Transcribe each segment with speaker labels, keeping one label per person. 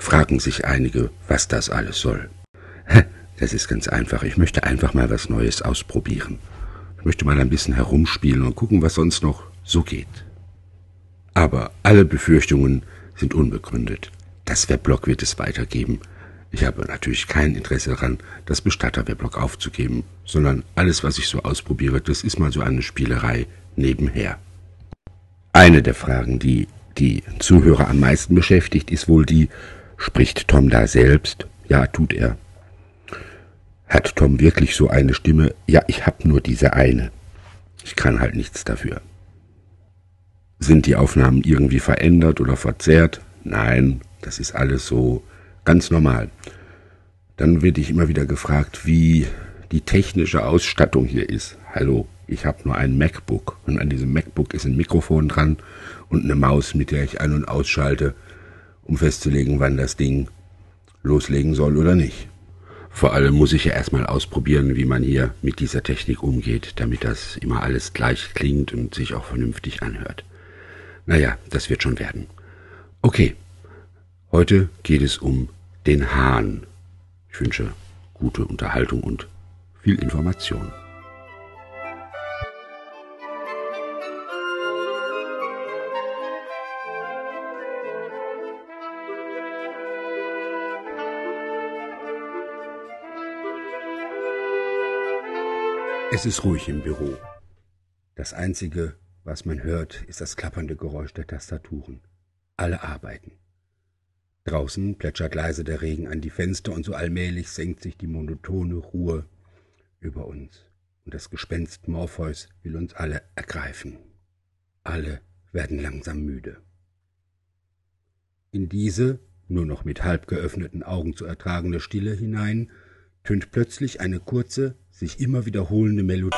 Speaker 1: fragen sich einige, was das alles soll. Das ist ganz einfach. Ich möchte einfach mal was Neues ausprobieren. Ich möchte mal ein bisschen herumspielen und gucken, was sonst noch so geht. Aber alle Befürchtungen sind unbegründet. Das Weblog wird es weitergeben. Ich habe natürlich kein Interesse daran, das Bestatter-Weblog aufzugeben, sondern alles, was ich so ausprobiere, das ist mal so eine Spielerei nebenher. Eine der Fragen, die die Zuhörer am meisten beschäftigt, ist wohl die, spricht Tom da selbst? Ja, tut er. Hat Tom wirklich so eine Stimme? Ja, ich hab nur diese eine. Ich kann halt nichts dafür. Sind die Aufnahmen irgendwie verändert oder verzerrt? Nein, das ist alles so Ganz normal. Dann werde ich immer wieder gefragt, wie die technische Ausstattung hier ist. Hallo, ich habe nur ein MacBook und an diesem MacBook ist ein Mikrofon dran und eine Maus, mit der ich ein- und ausschalte, um festzulegen, wann das Ding loslegen soll oder nicht. Vor allem muss ich ja erstmal ausprobieren, wie man hier mit dieser Technik umgeht, damit das immer alles gleich klingt und sich auch vernünftig anhört. Naja, das wird schon werden. Okay, Heute geht es um den Hahn. Ich wünsche gute Unterhaltung und viel Information. Es ist ruhig im Büro. Das Einzige, was man hört, ist das klappernde Geräusch der Tastaturen. Alle arbeiten. Draußen plätschert leise der Regen an die Fenster und so allmählich senkt sich die monotone Ruhe über uns. Und das Gespenst Morpheus will uns alle ergreifen. Alle werden langsam müde. In diese, nur noch mit halb geöffneten Augen zu ertragende Stille hinein, tönt plötzlich eine kurze, sich immer wiederholende Melodie.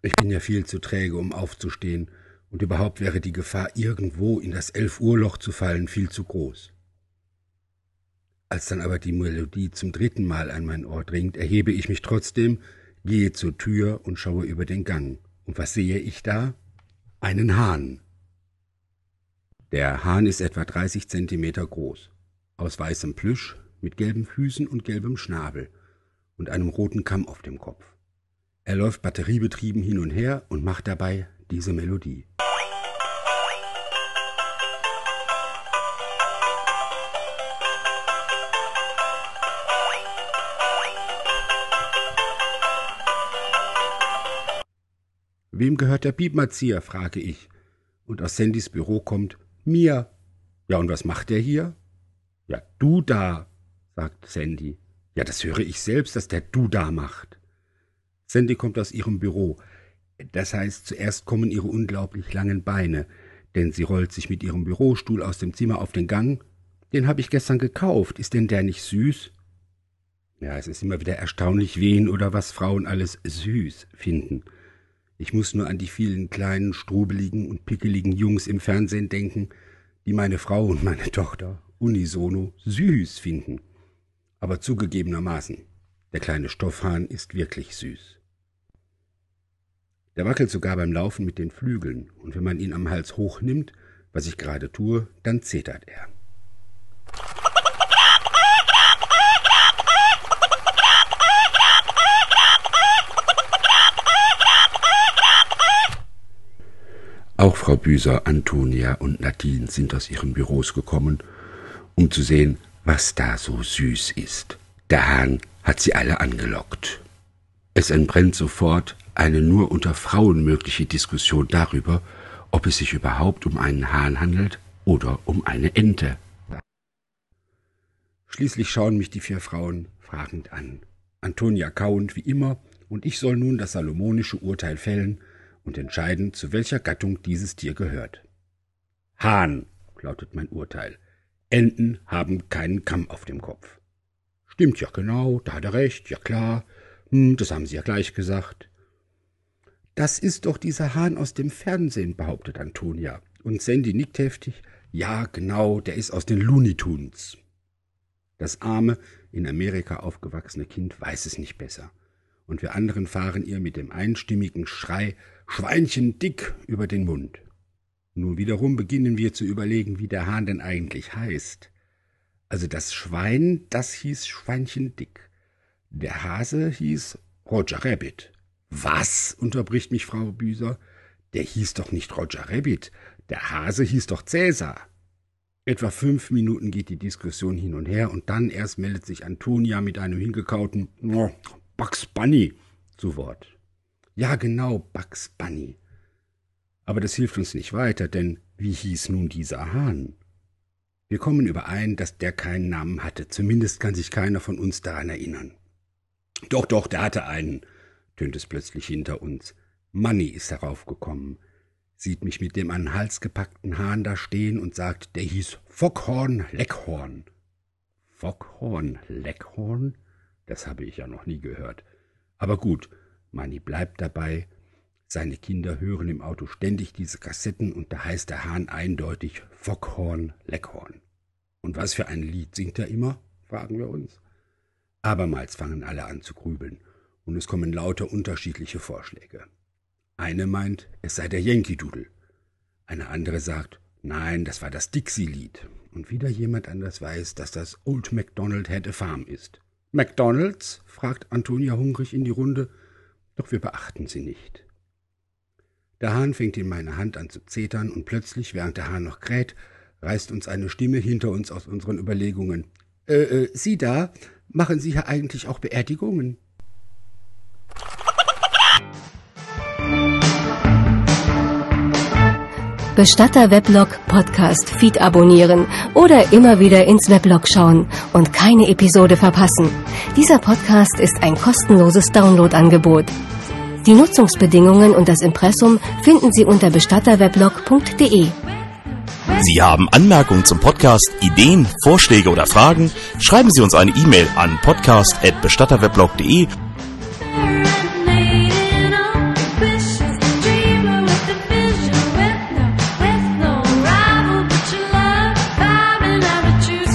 Speaker 1: Ich bin ja viel zu träge, um aufzustehen, und überhaupt wäre die Gefahr, irgendwo in das Elf-Uhr-Loch zu fallen, viel zu groß. Als dann aber die Melodie zum dritten Mal an mein Ohr dringt, erhebe ich mich trotzdem, gehe zur Tür und schaue über den Gang. Und was sehe ich da? Einen Hahn. Der Hahn ist etwa 30 Zentimeter groß, aus weißem Plüsch, mit gelben Füßen und gelbem Schnabel und einem roten Kamm auf dem Kopf. Er läuft batteriebetrieben hin und her und macht dabei diese Melodie. Wem gehört der Piepmazieher? frage ich. Und aus Sandys Büro kommt mir. Ja, und was macht der hier? Ja, du da, sagt Sandy. Ja, das höre ich selbst, dass der du da macht. Sandy kommt aus ihrem Büro. Das heißt, zuerst kommen ihre unglaublich langen Beine, denn sie rollt sich mit ihrem Bürostuhl aus dem Zimmer auf den Gang. Den habe ich gestern gekauft. Ist denn der nicht süß? Ja, es ist immer wieder erstaunlich, wen oder was Frauen alles süß finden. Ich muss nur an die vielen kleinen, strubeligen und pickeligen Jungs im Fernsehen denken, die meine Frau und meine Tochter unisono süß finden. Aber zugegebenermaßen, der kleine Stoffhahn ist wirklich süß. Der wackelt sogar beim Laufen mit den Flügeln, und wenn man ihn am Hals hochnimmt, was ich gerade tue, dann zetert er. Auch Frau Büser, Antonia und Nadine sind aus ihren Büros gekommen, um zu sehen, was da so süß ist. Der Hahn hat sie alle angelockt. Es entbrennt sofort eine nur unter Frauen mögliche Diskussion darüber, ob es sich überhaupt um einen Hahn handelt oder um eine Ente. Schließlich schauen mich die vier Frauen fragend an. Antonia kauend wie immer, und ich soll nun das salomonische Urteil fällen und entscheiden, zu welcher Gattung dieses Tier gehört. Hahn, lautet mein Urteil. Enten haben keinen Kamm auf dem Kopf. Stimmt ja genau, da hat er recht, ja klar. Hm, das haben Sie ja gleich gesagt. Das ist doch dieser Hahn aus dem Fernsehen, behauptet Antonia. Und Sandy nickt heftig. Ja, genau, der ist aus den Looney Tunes. Das arme, in Amerika aufgewachsene Kind weiß es nicht besser. Und wir anderen fahren ihr mit dem einstimmigen Schrei Schweinchen dick über den Mund. Nun wiederum beginnen wir zu überlegen, wie der Hahn denn eigentlich heißt. Also das Schwein, das hieß Schweinchen dick. Der Hase hieß Roger Rabbit. Was? unterbricht mich Frau Büser. Der hieß doch nicht Roger Rabbit. Der Hase hieß doch Cäsar. Etwa fünf Minuten geht die Diskussion hin und her und dann erst meldet sich Antonia mit einem hingekauten Bugs Bunny zu Wort. Ja, genau, Bugs Bunny. Aber das hilft uns nicht weiter, denn wie hieß nun dieser Hahn? Wir kommen überein, dass der keinen Namen hatte, zumindest kann sich keiner von uns daran erinnern. Doch, doch, der hatte einen, tönt es plötzlich hinter uns. Manny ist heraufgekommen, sieht mich mit dem an den Hals gepackten Hahn da stehen und sagt, der hieß Fockhorn Leckhorn. Fockhorn Leckhorn? Das habe ich ja noch nie gehört. Aber gut, Manny bleibt dabei. Seine Kinder hören im Auto ständig diese Kassetten und da heißt der Hahn eindeutig Fockhorn Leckhorn. Und was für ein Lied singt er immer? fragen wir uns. Abermals fangen alle an zu grübeln und es kommen lauter unterschiedliche Vorschläge. Eine meint, es sei der Yankee Doodle. Eine andere sagt, nein, das war das Dixie-Lied. Und wieder jemand anders weiß, dass das Old MacDonald Had a Farm ist. McDonalds? fragt Antonia hungrig in die Runde, doch wir beachten sie nicht. Der Hahn fängt in meine Hand an zu zetern und plötzlich, während der Hahn noch kräht, reißt uns eine Stimme hinter uns aus unseren Überlegungen. Äh, äh, Sie da, machen Sie hier eigentlich auch Beerdigungen?
Speaker 2: Bestatter Weblog Podcast Feed abonnieren oder immer wieder ins Weblog schauen und keine Episode verpassen. Dieser Podcast ist ein kostenloses Downloadangebot. Die Nutzungsbedingungen und das Impressum finden Sie unter bestatterweblog.de.
Speaker 3: Sie haben Anmerkungen zum Podcast, Ideen, Vorschläge oder Fragen? Schreiben Sie uns eine E-Mail an podcast@bestatterweblog.de